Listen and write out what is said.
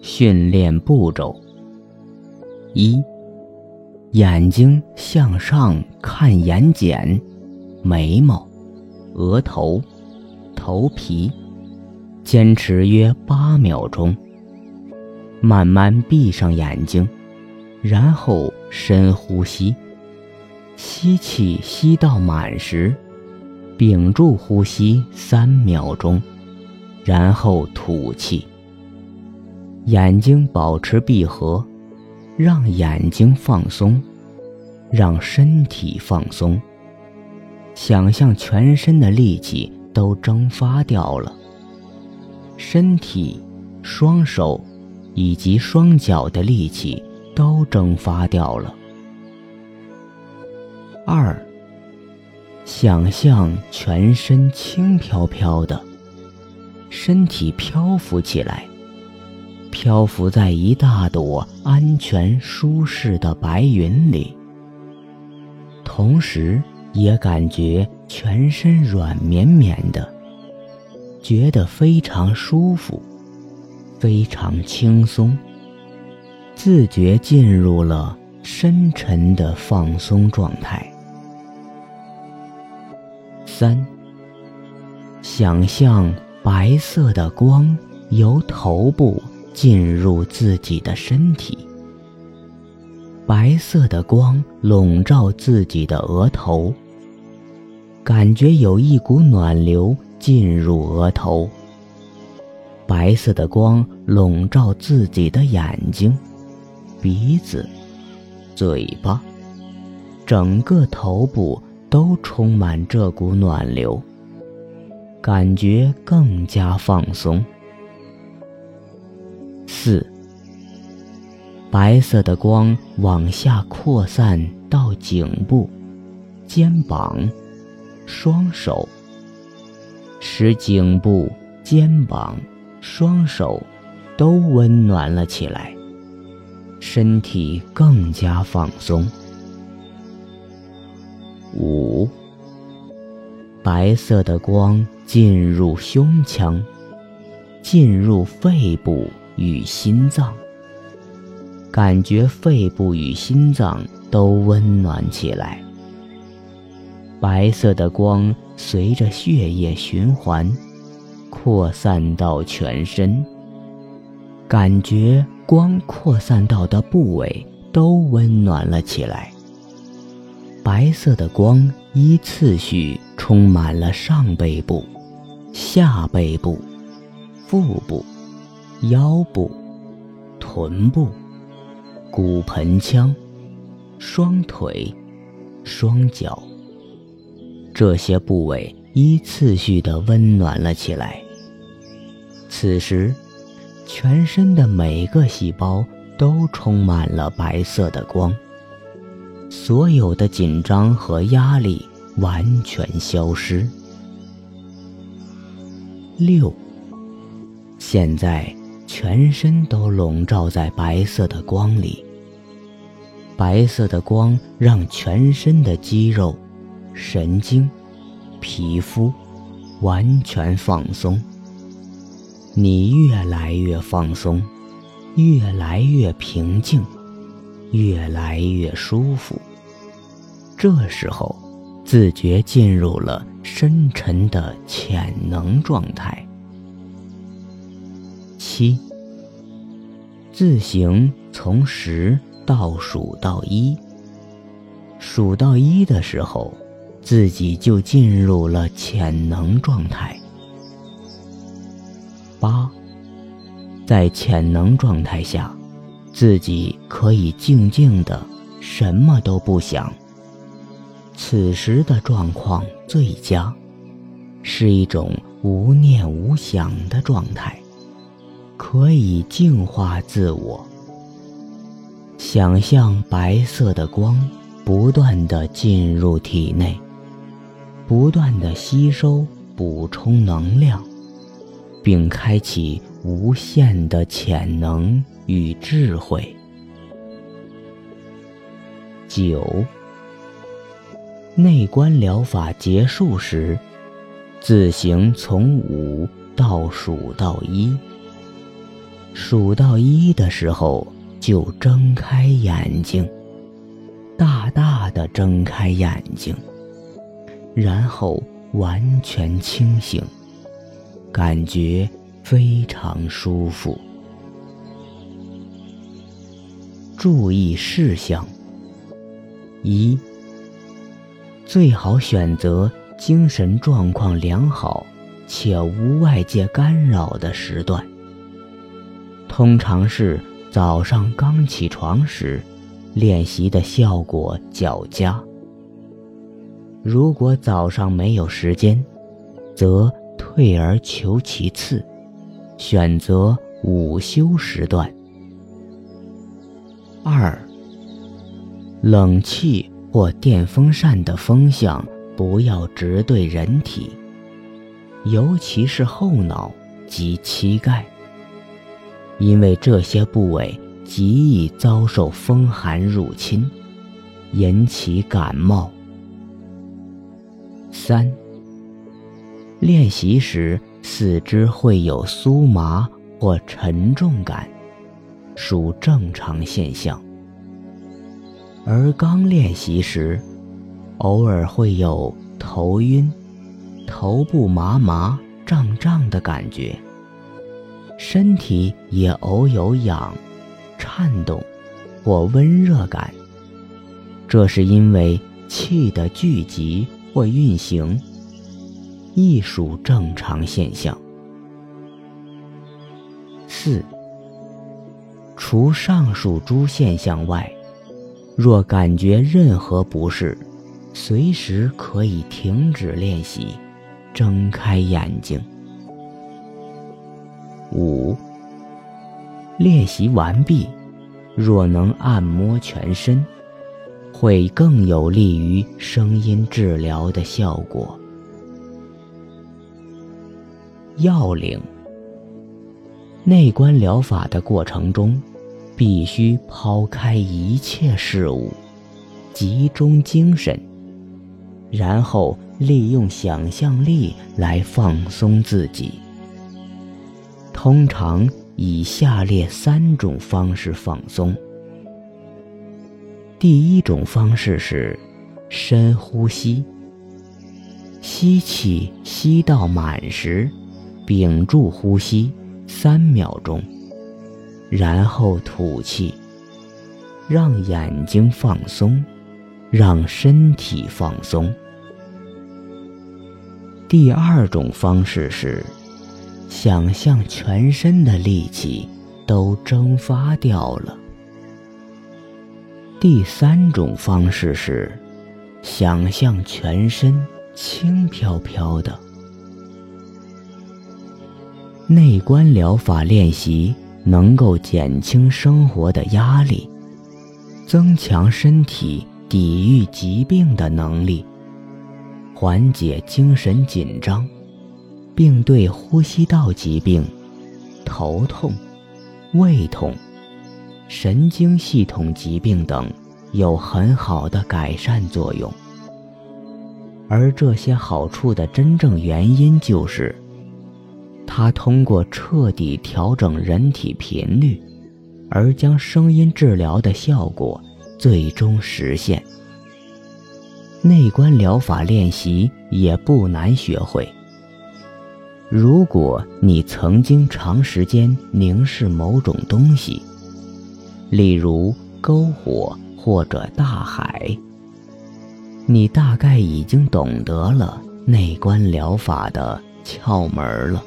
训练步骤：一、眼睛向上看眼睑、眉毛、额头、头皮，坚持约八秒钟。慢慢闭上眼睛，然后深呼吸。吸气吸到满时，屏住呼吸三秒钟，然后吐气。眼睛保持闭合，让眼睛放松，让身体放松。想象全身的力气都蒸发掉了，身体、双手以及双脚的力气都蒸发掉了。二，想象全身轻飘飘的，身体漂浮起来。漂浮在一大朵安全舒适的白云里，同时也感觉全身软绵绵的，觉得非常舒服，非常轻松，自觉进入了深沉的放松状态。三，想象白色的光由头部。进入自己的身体，白色的光笼罩自己的额头，感觉有一股暖流进入额头。白色的光笼罩自己的眼睛、鼻子、嘴巴，整个头部都充满这股暖流，感觉更加放松。四，白色的光往下扩散到颈部、肩膀、双手，使颈部、肩膀、双手都温暖了起来，身体更加放松。五，白色的光进入胸腔，进入肺部。与心脏，感觉肺部与心脏都温暖起来。白色的光随着血液循环，扩散到全身，感觉光扩散到的部位都温暖了起来。白色的光依次序充满了上背部、下背部、腹部。腰部、臀部、骨盆腔、双腿、双脚，这些部位依次序的温暖了起来。此时，全身的每个细胞都充满了白色的光，所有的紧张和压力完全消失。六，现在。全身都笼罩在白色的光里。白色的光让全身的肌肉、神经、皮肤完全放松。你越来越放松，越来越平静，越来越舒服。这时候，自觉进入了深沉的潜能状态。七，自行从十倒数到一。数到一的时候，自己就进入了潜能状态。八，在潜能状态下，自己可以静静的什么都不想。此时的状况最佳，是一种无念无想的状态。可以净化自我。想象白色的光不断的进入体内，不断的吸收、补充能量，并开启无限的潜能与智慧。九，内观疗法结束时，自行从五倒数到一。数到一的时候就睁开眼睛，大大的睁开眼睛，然后完全清醒，感觉非常舒服。注意事项：一、最好选择精神状况良好且无外界干扰的时段，通常是早上刚起床时，练习的效果较佳。如果早上没有时间，则退而求其次，选择午休时段。二，冷气或电风扇的风向不要直对人体，尤其是后脑及膝盖，因为这些部位极易遭受风寒入侵，引起感冒。三，练习时四肢会有酥麻或沉重感。属正常现象，而刚练习时，偶尔会有头晕、头部麻麻、胀胀的感觉，身体也偶有痒、颤动或温热感。这是因为气的聚集或运行，亦属正常现象。四。除上述诸现象外，若感觉任何不适，随时可以停止练习，睁开眼睛。五。练习完毕，若能按摩全身，会更有利于声音治疗的效果。要领：内观疗法的过程中。必须抛开一切事物，集中精神，然后利用想象力来放松自己。通常以下列三种方式放松。第一种方式是深呼吸，吸气吸到满时，屏住呼吸三秒钟。然后吐气，让眼睛放松，让身体放松。第二种方式是，想象全身的力气都蒸发掉了。第三种方式是，想象全身轻飘飘的。内观疗法练习。能够减轻生活的压力，增强身体抵御疾病的能力，缓解精神紧张，并对呼吸道疾病、头痛、胃痛、神经系统疾病等有很好的改善作用。而这些好处的真正原因就是。它通过彻底调整人体频率，而将声音治疗的效果最终实现。内观疗法练习也不难学会。如果你曾经长时间凝视某种东西，例如篝火或者大海，你大概已经懂得了内观疗法的窍门了。